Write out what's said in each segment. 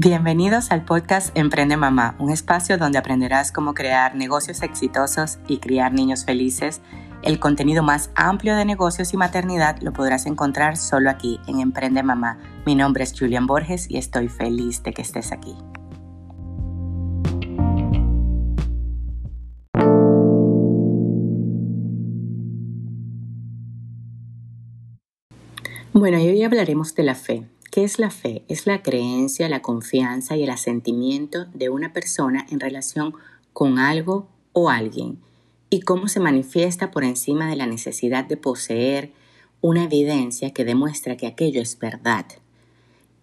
Bienvenidos al podcast Emprende Mamá, un espacio donde aprenderás cómo crear negocios exitosos y criar niños felices. El contenido más amplio de negocios y maternidad lo podrás encontrar solo aquí en Emprende Mamá. Mi nombre es Julian Borges y estoy feliz de que estés aquí. Bueno, hoy hablaremos de la fe. ¿Qué es la fe? Es la creencia, la confianza y el asentimiento de una persona en relación con algo o alguien y cómo se manifiesta por encima de la necesidad de poseer una evidencia que demuestra que aquello es verdad,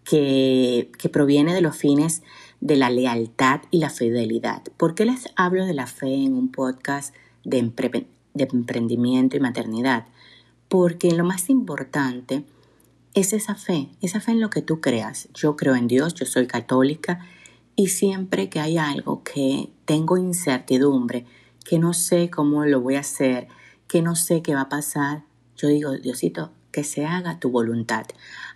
que, que proviene de los fines de la lealtad y la fidelidad. ¿Por qué les hablo de la fe en un podcast de, de emprendimiento y maternidad? Porque lo más importante es esa fe, esa fe en lo que tú creas. Yo creo en Dios, yo soy católica y siempre que hay algo que tengo incertidumbre, que no sé cómo lo voy a hacer, que no sé qué va a pasar, yo digo, Diosito, que se haga tu voluntad.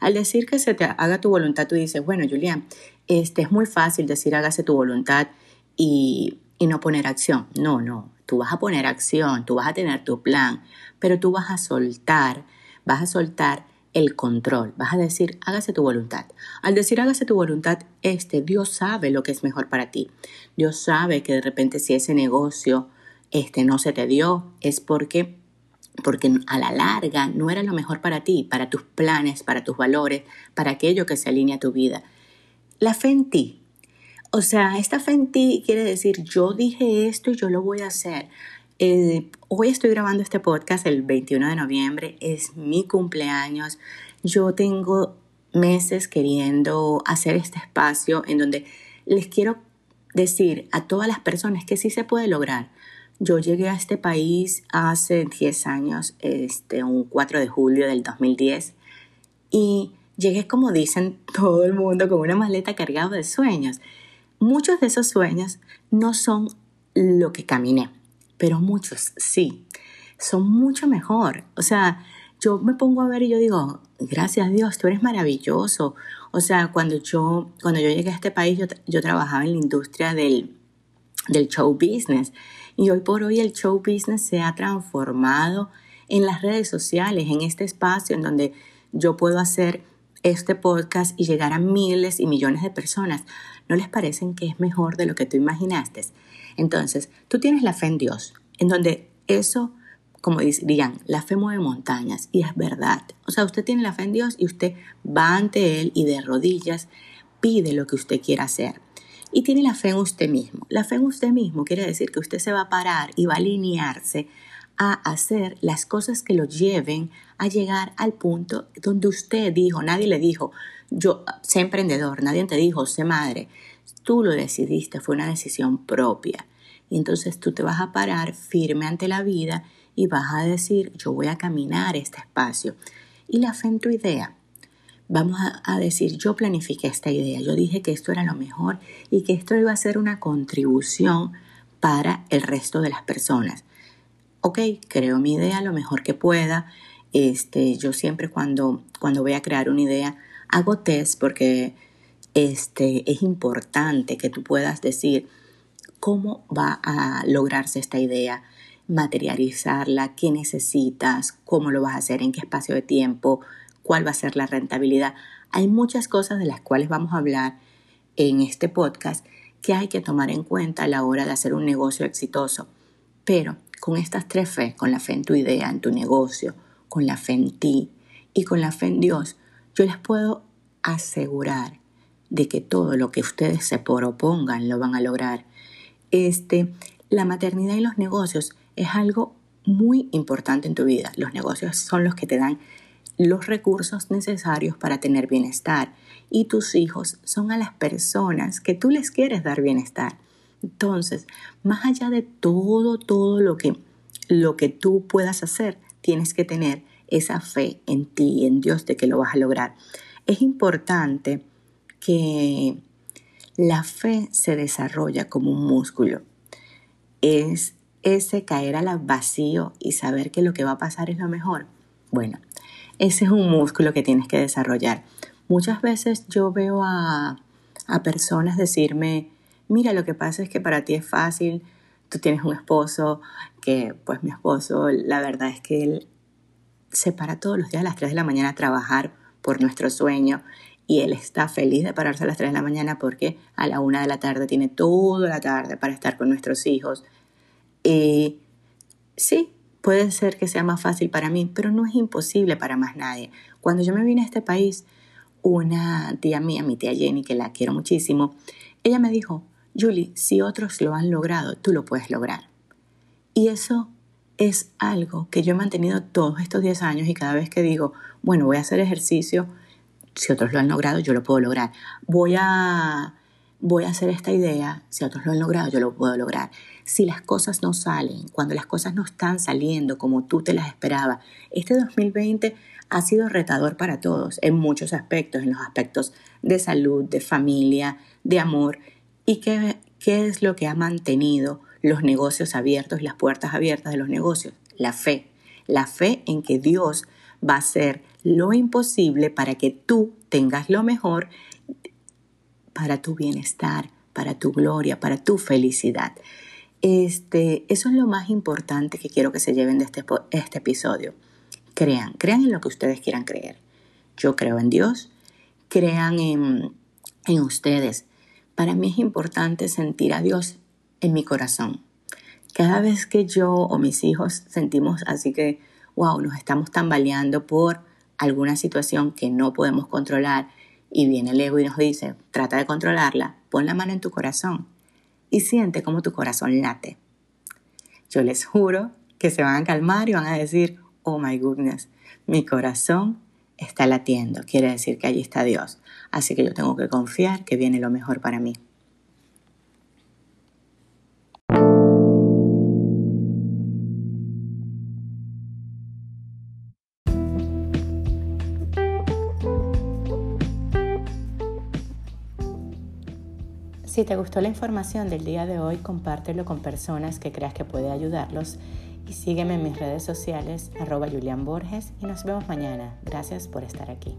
Al decir que se te haga tu voluntad, tú dices, bueno, Julián, este es muy fácil decir hágase tu voluntad y, y no poner acción. No, no, tú vas a poner acción, tú vas a tener tu plan, pero tú vas a soltar, vas a soltar el control. Vas a decir, hágase tu voluntad. Al decir hágase tu voluntad, este, Dios sabe lo que es mejor para ti. Dios sabe que de repente si ese negocio este, no se te dio, es porque, porque a la larga no era lo mejor para ti, para tus planes, para tus valores, para aquello que se alinea a tu vida. La fe en ti. O sea, esta fe en ti quiere decir, yo dije esto y yo lo voy a hacer. Eh, hoy estoy grabando este podcast el 21 de noviembre, es mi cumpleaños. Yo tengo meses queriendo hacer este espacio en donde les quiero decir a todas las personas que sí se puede lograr. Yo llegué a este país hace 10 años, este, un 4 de julio del 2010, y llegué, como dicen todo el mundo, con una maleta cargada de sueños. Muchos de esos sueños no son lo que caminé pero muchos sí, son mucho mejor. O sea, yo me pongo a ver y yo digo, gracias a Dios, tú eres maravilloso. O sea, cuando yo, cuando yo llegué a este país, yo, trabajaba en la industria del, del show business. Y hoy por hoy el show business se ha transformado en las redes sociales, en este espacio en donde yo puedo hacer este podcast y llegar a miles y millones de personas. ¿No les parecen que es mejor de lo que tú imaginaste? Entonces, tú tienes la fe en Dios, en donde eso, como dirían, la fe mueve montañas y es verdad. O sea, usted tiene la fe en Dios y usted va ante Él y de rodillas pide lo que usted quiera hacer. Y tiene la fe en usted mismo. La fe en usted mismo quiere decir que usted se va a parar y va a alinearse a hacer las cosas que lo lleven a llegar al punto donde usted dijo, nadie le dijo, yo sé emprendedor, nadie te dijo, sé madre, tú lo decidiste, fue una decisión propia. Y entonces tú te vas a parar firme ante la vida y vas a decir, yo voy a caminar este espacio. Y la fe en tu idea. Vamos a, decir, yo planifiqué esta idea, yo dije que esto era lo mejor y que esto iba a ser una contribución para el resto de las personas. Ok, creo mi idea lo mejor que pueda. Este, yo siempre cuando, cuando voy a crear una idea hago test porque este, es importante que tú puedas decir, cómo va a lograrse esta idea, materializarla, qué necesitas, cómo lo vas a hacer, en qué espacio de tiempo, cuál va a ser la rentabilidad. Hay muchas cosas de las cuales vamos a hablar en este podcast que hay que tomar en cuenta a la hora de hacer un negocio exitoso. Pero con estas tres fe, con la fe en tu idea, en tu negocio, con la fe en ti y con la fe en Dios, yo les puedo asegurar de que todo lo que ustedes se propongan lo van a lograr este, la maternidad y los negocios es algo muy importante en tu vida. Los negocios son los que te dan los recursos necesarios para tener bienestar y tus hijos son a las personas que tú les quieres dar bienestar. Entonces, más allá de todo, todo lo que, lo que tú puedas hacer, tienes que tener esa fe en ti y en Dios de que lo vas a lograr. Es importante que la fe se desarrolla como un músculo. Es ese caer al vacío y saber que lo que va a pasar es lo mejor. Bueno, ese es un músculo que tienes que desarrollar. Muchas veces yo veo a, a personas decirme, mira, lo que pasa es que para ti es fácil, tú tienes un esposo, que pues mi esposo, la verdad es que él se para todos los días a las 3 de la mañana a trabajar por nuestro sueño y él está feliz de pararse a las 3 de la mañana porque a la 1 de la tarde tiene toda la tarde para estar con nuestros hijos. Y sí, puede ser que sea más fácil para mí, pero no es imposible para más nadie. Cuando yo me vine a este país, una tía mía, mi tía Jenny, que la quiero muchísimo, ella me dijo, Julie, si otros lo han logrado, tú lo puedes lograr. Y eso es algo que yo he mantenido todos estos 10 años y cada vez que digo, bueno, voy a hacer ejercicio, si otros lo han logrado, yo lo puedo lograr. Voy a, voy a hacer esta idea, si otros lo han logrado, yo lo puedo lograr. Si las cosas no salen, cuando las cosas no están saliendo como tú te las esperabas, este 2020 ha sido retador para todos en muchos aspectos, en los aspectos de salud, de familia, de amor. ¿Y qué, qué es lo que ha mantenido los negocios abiertos, las puertas abiertas de los negocios? La fe. La fe en que Dios va a hacer lo imposible para que tú tengas lo mejor para tu bienestar, para tu gloria, para tu felicidad. Este, eso es lo más importante que quiero que se lleven de este, este episodio. Crean, crean en lo que ustedes quieran creer. Yo creo en Dios, crean en, en ustedes. Para mí es importante sentir a Dios en mi corazón. Cada vez que yo o mis hijos sentimos así que, wow, nos estamos tambaleando por alguna situación que no podemos controlar y viene el ego y nos dice, trata de controlarla, pon la mano en tu corazón y siente cómo tu corazón late. Yo les juro que se van a calmar y van a decir, oh my goodness, mi corazón está latiendo, quiere decir que allí está Dios. Así que yo tengo que confiar que viene lo mejor para mí. Si te gustó la información del día de hoy, compártelo con personas que creas que puede ayudarlos y sígueme en mis redes sociales arroba Julián Borges y nos vemos mañana. Gracias por estar aquí.